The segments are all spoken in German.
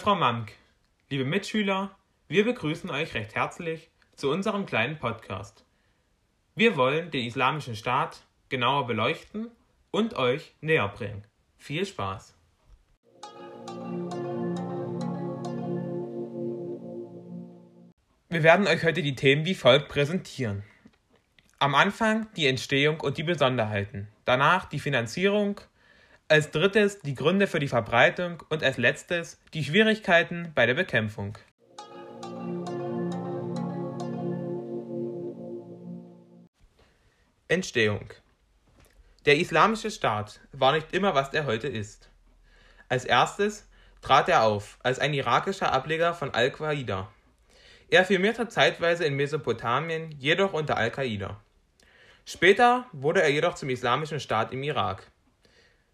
Frau Mamk, liebe Mitschüler, wir begrüßen euch recht herzlich zu unserem kleinen Podcast. Wir wollen den Islamischen Staat genauer beleuchten und euch näher bringen. Viel Spaß! Wir werden euch heute die Themen wie folgt präsentieren. Am Anfang die Entstehung und die Besonderheiten, danach die Finanzierung, als drittes die Gründe für die Verbreitung und als letztes die Schwierigkeiten bei der Bekämpfung. Entstehung Der Islamische Staat war nicht immer, was er heute ist. Als erstes trat er auf als ein irakischer Ableger von Al-Qaida. Er firmierte zeitweise in Mesopotamien, jedoch unter Al-Qaida. Später wurde er jedoch zum Islamischen Staat im Irak.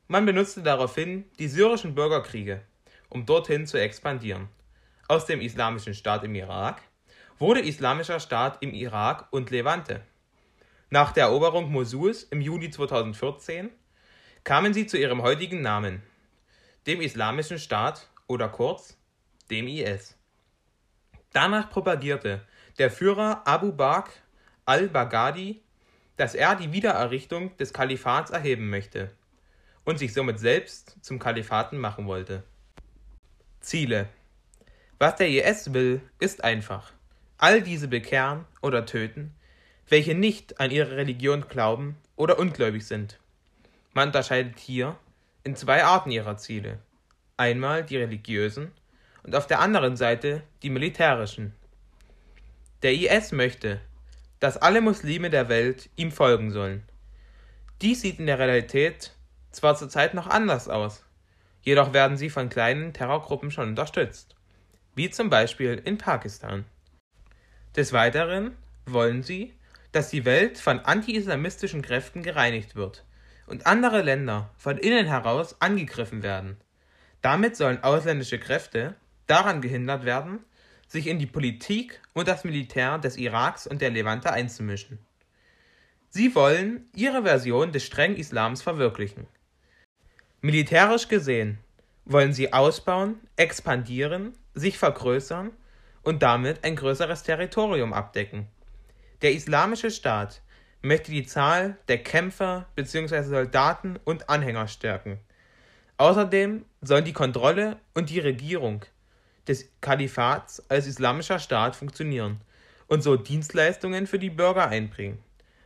Man benutzte daraufhin die syrischen Bürgerkriege, um dorthin zu expandieren. Aus dem Islamischen Staat im Irak wurde Islamischer Staat im Irak und Levante. Nach der Eroberung Mosuls im Juli 2014 kamen sie zu ihrem heutigen Namen, dem Islamischen Staat oder kurz dem IS. Danach propagierte der Führer Abu Bakr al-Baghdadi, dass er die Wiedererrichtung des Kalifats erheben möchte und sich somit selbst zum Kalifaten machen wollte. Ziele Was der IS will, ist einfach. All diese bekehren oder töten, welche nicht an ihre Religion glauben oder ungläubig sind. Man unterscheidet hier in zwei Arten ihrer Ziele. Einmal die religiösen und auf der anderen Seite die militärischen. Der IS möchte, dass alle Muslime der Welt ihm folgen sollen. Dies sieht in der Realität zwar zurzeit noch anders aus, jedoch werden sie von kleinen Terrorgruppen schon unterstützt, wie zum Beispiel in Pakistan. Des Weiteren wollen sie, dass die Welt von anti-islamistischen Kräften gereinigt wird und andere Länder von innen heraus angegriffen werden. Damit sollen ausländische Kräfte daran gehindert werden, sich in die Politik und das Militär des Iraks und der Levante einzumischen. Sie wollen ihre Version des strengen Islams verwirklichen. Militärisch gesehen wollen sie ausbauen, expandieren, sich vergrößern und damit ein größeres Territorium abdecken. Der Islamische Staat möchte die Zahl der Kämpfer bzw. Soldaten und Anhänger stärken. Außerdem sollen die Kontrolle und die Regierung des Kalifats als islamischer Staat funktionieren und so Dienstleistungen für die Bürger einbringen.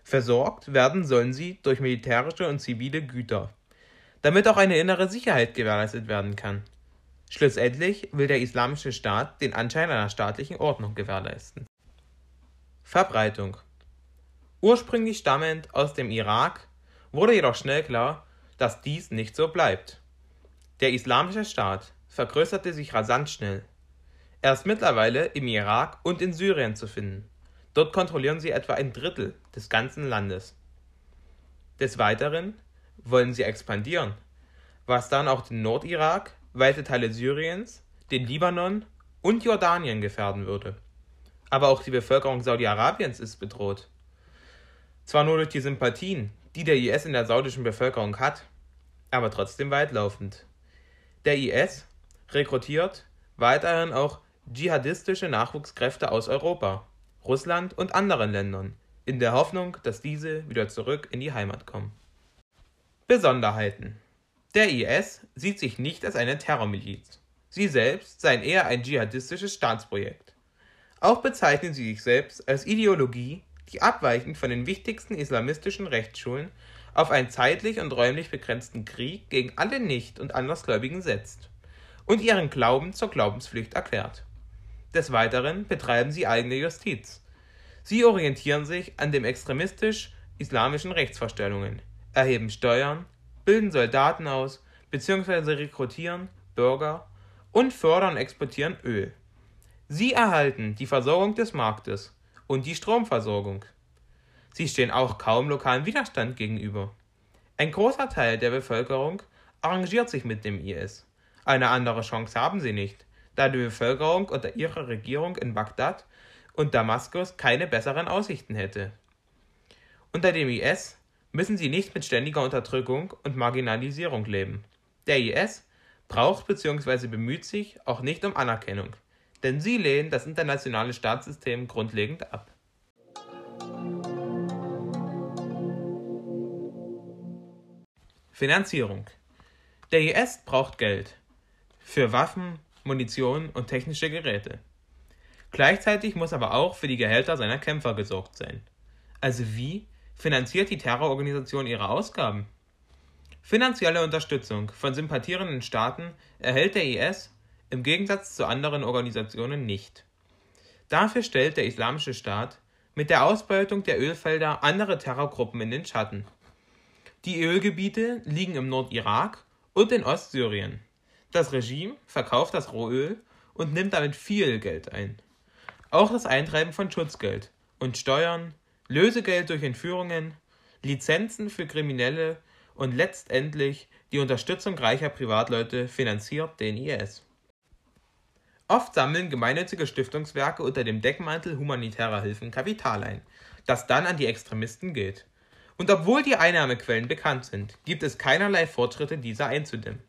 Versorgt werden sollen sie durch militärische und zivile Güter, damit auch eine innere Sicherheit gewährleistet werden kann. Schlussendlich will der Islamische Staat den Anschein einer staatlichen Ordnung gewährleisten. Verbreitung Ursprünglich stammend aus dem Irak, wurde jedoch schnell klar, dass dies nicht so bleibt. Der Islamische Staat vergrößerte sich rasant schnell. Er ist mittlerweile im Irak und in Syrien zu finden. Dort kontrollieren sie etwa ein Drittel des ganzen Landes. Des Weiteren wollen sie expandieren, was dann auch den Nordirak, weite Teile Syriens, den Libanon und Jordanien gefährden würde aber auch die Bevölkerung Saudi-Arabiens ist bedroht. Zwar nur durch die Sympathien, die der IS in der saudischen Bevölkerung hat, aber trotzdem weitlaufend. Der IS rekrutiert weiterhin auch dschihadistische Nachwuchskräfte aus Europa, Russland und anderen Ländern, in der Hoffnung, dass diese wieder zurück in die Heimat kommen. Besonderheiten Der IS sieht sich nicht als eine Terrormiliz. Sie selbst seien eher ein dschihadistisches Staatsprojekt. Auch bezeichnen sie sich selbst als Ideologie, die abweichend von den wichtigsten islamistischen Rechtsschulen auf einen zeitlich und räumlich begrenzten Krieg gegen alle Nicht- und Andersgläubigen setzt und ihren Glauben zur Glaubenspflicht erklärt. Des Weiteren betreiben sie eigene Justiz. Sie orientieren sich an den extremistisch-islamischen Rechtsvorstellungen, erheben Steuern, bilden Soldaten aus bzw. rekrutieren Bürger und fördern und exportieren Öl. Sie erhalten die Versorgung des Marktes und die Stromversorgung. Sie stehen auch kaum lokalen Widerstand gegenüber. Ein großer Teil der Bevölkerung arrangiert sich mit dem IS. Eine andere Chance haben sie nicht, da die Bevölkerung unter ihrer Regierung in Bagdad und Damaskus keine besseren Aussichten hätte. Unter dem IS müssen sie nicht mit ständiger Unterdrückung und Marginalisierung leben. Der IS braucht bzw. bemüht sich auch nicht um Anerkennung, denn sie lehnen das internationale Staatssystem grundlegend ab. Finanzierung Der IS braucht Geld für Waffen, Munition und technische Geräte. Gleichzeitig muss aber auch für die Gehälter seiner Kämpfer gesorgt sein. Also wie finanziert die Terrororganisation ihre Ausgaben? Finanzielle Unterstützung von sympathierenden Staaten erhält der IS im Gegensatz zu anderen Organisationen nicht. Dafür stellt der Islamische Staat mit der Ausbeutung der Ölfelder andere Terrorgruppen in den Schatten. Die Ölgebiete liegen im Nordirak und in Ostsyrien. Das Regime verkauft das Rohöl und nimmt damit viel Geld ein. Auch das Eintreiben von Schutzgeld und Steuern, Lösegeld durch Entführungen, Lizenzen für Kriminelle und letztendlich die Unterstützung reicher Privatleute finanziert den IS. Oft sammeln gemeinnützige Stiftungswerke unter dem Deckmantel humanitärer Hilfen Kapital ein, das dann an die Extremisten geht. Und obwohl die Einnahmequellen bekannt sind, gibt es keinerlei Fortschritte, diese einzudämmen.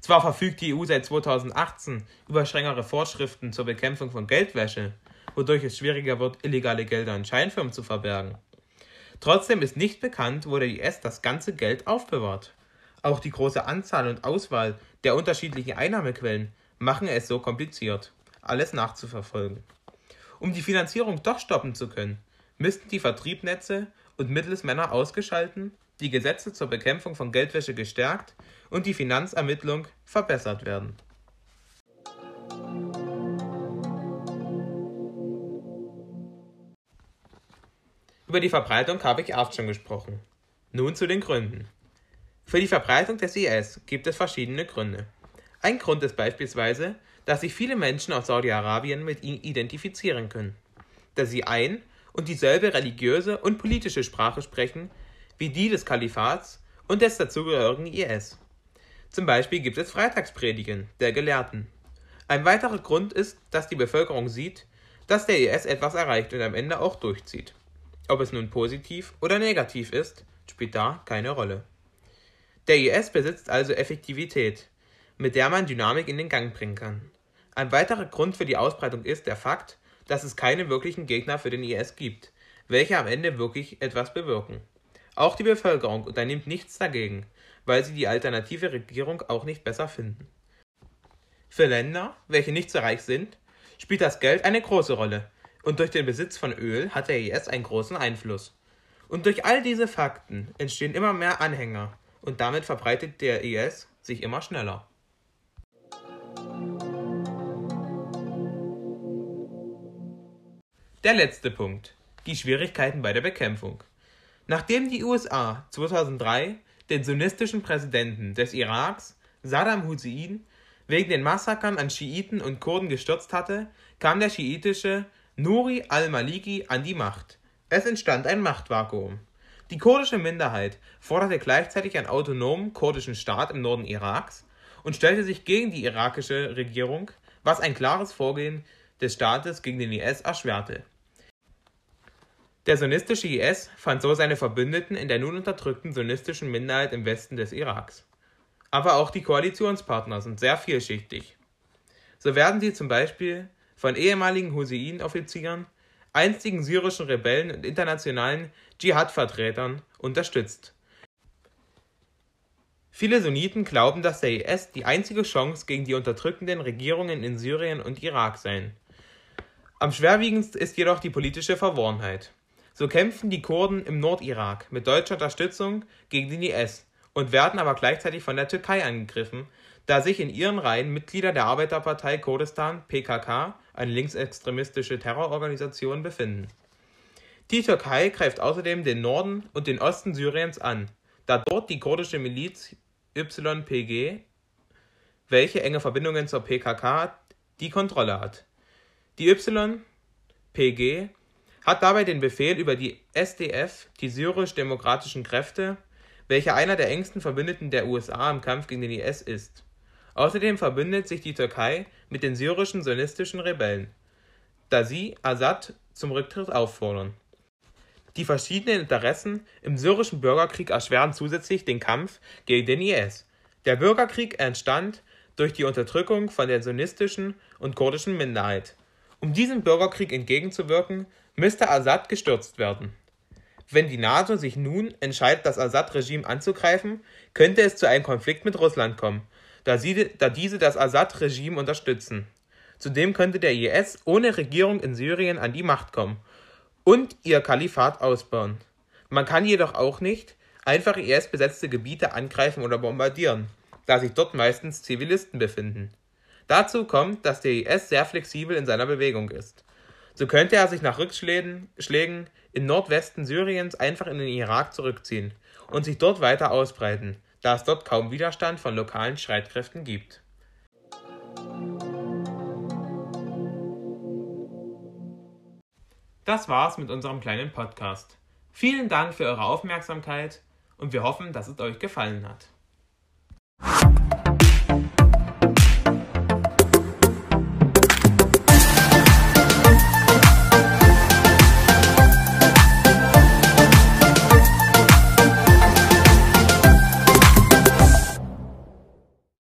Zwar verfügt die EU seit 2018 über strengere Vorschriften zur Bekämpfung von Geldwäsche, wodurch es schwieriger wird, illegale Gelder in Scheinfirmen zu verbergen. Trotzdem ist nicht bekannt, wo der IS das ganze Geld aufbewahrt. Auch die große Anzahl und Auswahl der unterschiedlichen Einnahmequellen machen es so kompliziert, alles nachzuverfolgen. Um die Finanzierung doch stoppen zu können, müssten die Vertriebnetze und Mittelsmänner ausgeschalten, die Gesetze zur Bekämpfung von Geldwäsche gestärkt und die Finanzermittlung verbessert werden. Über die Verbreitung habe ich erst schon gesprochen. Nun zu den Gründen. Für die Verbreitung des IS gibt es verschiedene Gründe. Ein Grund ist beispielsweise, dass sich viele Menschen aus Saudi-Arabien mit ihm identifizieren können, da sie ein und dieselbe religiöse und politische Sprache sprechen wie die des Kalifats und des dazugehörigen IS. Zum Beispiel gibt es Freitagspredigen der Gelehrten. Ein weiterer Grund ist, dass die Bevölkerung sieht, dass der IS etwas erreicht und am Ende auch durchzieht. Ob es nun positiv oder negativ ist, spielt da keine Rolle. Der IS besitzt also Effektivität, mit der man Dynamik in den Gang bringen kann. Ein weiterer Grund für die Ausbreitung ist der Fakt, dass es keine wirklichen Gegner für den IS gibt, welche am Ende wirklich etwas bewirken. Auch die Bevölkerung unternimmt nichts dagegen, weil sie die alternative Regierung auch nicht besser finden. Für Länder, welche nicht so reich sind, spielt das Geld eine große Rolle, und durch den Besitz von Öl hat der IS einen großen Einfluss. Und durch all diese Fakten entstehen immer mehr Anhänger, und damit verbreitet der IS sich immer schneller. Der letzte Punkt. Die Schwierigkeiten bei der Bekämpfung. Nachdem die USA 2003 den sunnistischen Präsidenten des Iraks, Saddam Hussein, wegen den Massakern an Schiiten und Kurden gestürzt hatte, kam der schiitische Nuri al-Maliki an die Macht. Es entstand ein Machtvakuum. Die kurdische Minderheit forderte gleichzeitig einen autonomen kurdischen Staat im Norden Iraks und stellte sich gegen die irakische Regierung, was ein klares Vorgehen des Staates gegen den IS erschwerte. Der sunnitische IS fand so seine Verbündeten in der nun unterdrückten sunnitischen Minderheit im Westen des Iraks. Aber auch die Koalitionspartner sind sehr vielschichtig. So werden sie zum Beispiel von ehemaligen Hussein-Offizieren, einstigen syrischen Rebellen und internationalen Dschihad-Vertretern unterstützt. Viele Sunniten glauben, dass der IS die einzige Chance gegen die unterdrückenden Regierungen in Syrien und Irak sei. Am schwerwiegendsten ist jedoch die politische Verworrenheit. So kämpfen die Kurden im Nordirak mit deutscher Unterstützung gegen den IS und werden aber gleichzeitig von der Türkei angegriffen, da sich in ihren Reihen Mitglieder der Arbeiterpartei Kurdistan PKK, eine linksextremistische Terrororganisation, befinden. Die Türkei greift außerdem den Norden und den Osten Syriens an, da dort die kurdische Miliz YPG, welche enge Verbindungen zur PKK die Kontrolle hat. Die YPG hat dabei den Befehl über die SDF, die syrisch-demokratischen Kräfte, welche einer der engsten Verbündeten der USA im Kampf gegen den IS ist. Außerdem verbündet sich die Türkei mit den syrischen sionistischen Rebellen, da sie Assad zum Rücktritt auffordern. Die verschiedenen Interessen im syrischen Bürgerkrieg erschweren zusätzlich den Kampf gegen den IS. Der Bürgerkrieg entstand, durch die Unterdrückung von der sunnitischen und kurdischen Minderheit. Um diesem Bürgerkrieg entgegenzuwirken, müsste Assad gestürzt werden. Wenn die NATO sich nun entscheidet, das Assad-Regime anzugreifen, könnte es zu einem Konflikt mit Russland kommen, da, sie, da diese das Assad-Regime unterstützen. Zudem könnte der IS ohne Regierung in Syrien an die Macht kommen und ihr Kalifat ausbauen. Man kann jedoch auch nicht einfach IS-besetzte Gebiete angreifen oder bombardieren, da sich dort meistens Zivilisten befinden. Dazu kommt, dass der IS sehr flexibel in seiner Bewegung ist. So könnte er sich nach Rückschlägen im Nordwesten Syriens einfach in den Irak zurückziehen und sich dort weiter ausbreiten, da es dort kaum Widerstand von lokalen Streitkräften gibt. Das war's mit unserem kleinen Podcast. Vielen Dank für eure Aufmerksamkeit und wir hoffen, dass es euch gefallen hat.